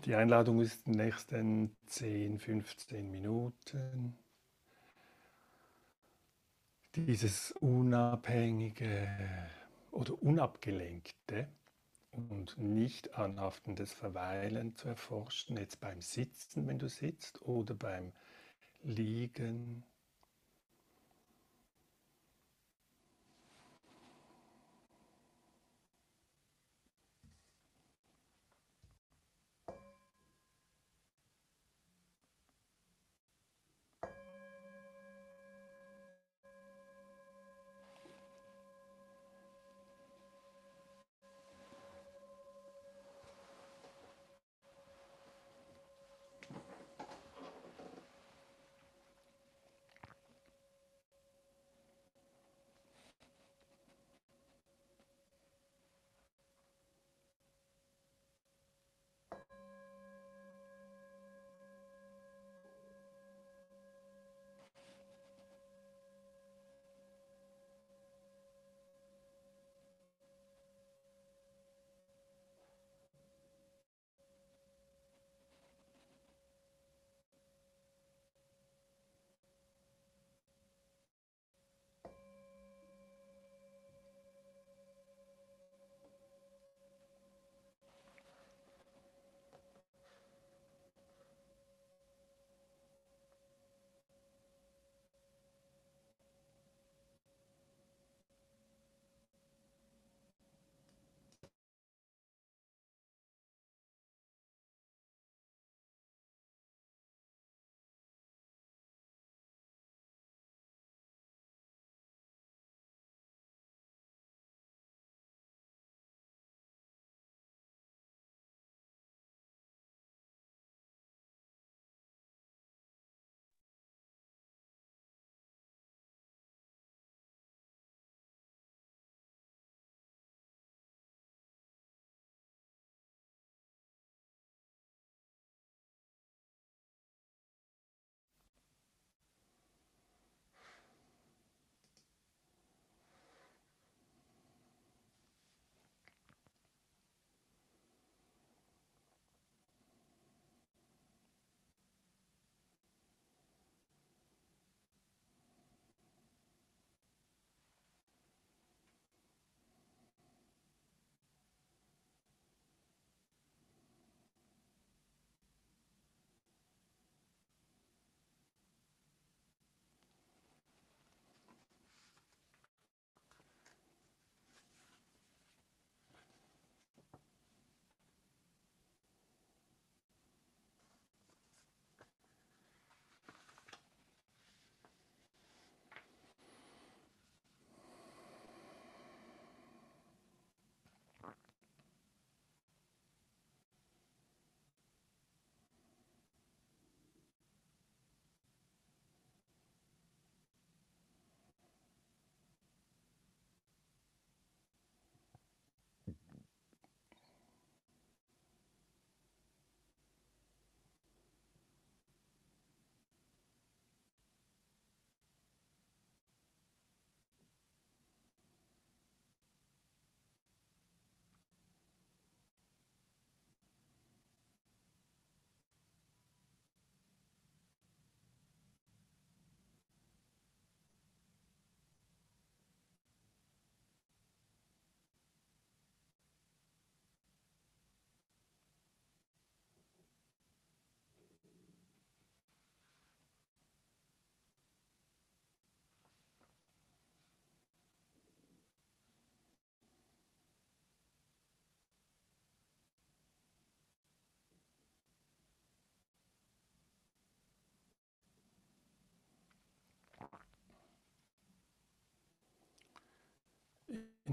Die Einladung ist in den nächsten 10, 15 Minuten. Dieses unabhängige oder unabgelenkte und nicht anhaftendes Verweilen zu erforschen, jetzt beim Sitzen, wenn du sitzt, oder beim Liegen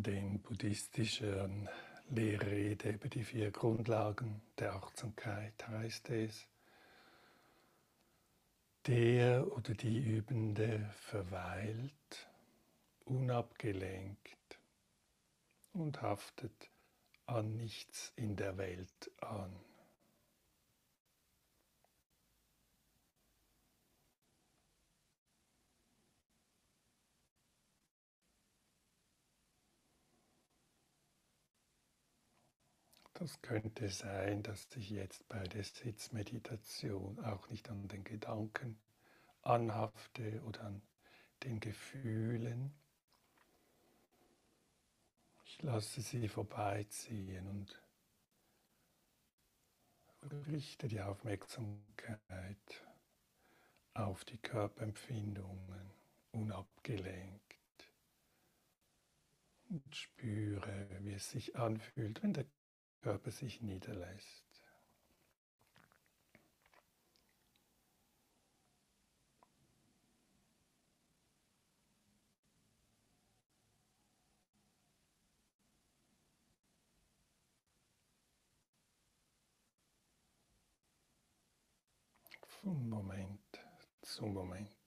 in den buddhistischen Lehrrede über die vier Grundlagen der Achtsamkeit heißt es, der oder die Übende verweilt, unabgelenkt und haftet an nichts in der Welt an. Das könnte sein, dass sich jetzt bei der Sitzmeditation auch nicht an den Gedanken anhafte oder an den Gefühlen. Ich lasse sie vorbeiziehen und richte die Aufmerksamkeit auf die Körperempfindungen unabgelenkt und spüre, wie es sich anfühlt, wenn der Körper sich niederlässt. Von Moment zu Moment.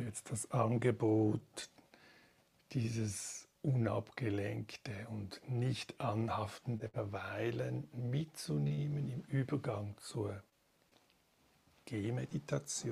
Jetzt das Angebot, dieses unabgelenkte und nicht anhaftende Verweilen mitzunehmen im Übergang zur Gehmeditation.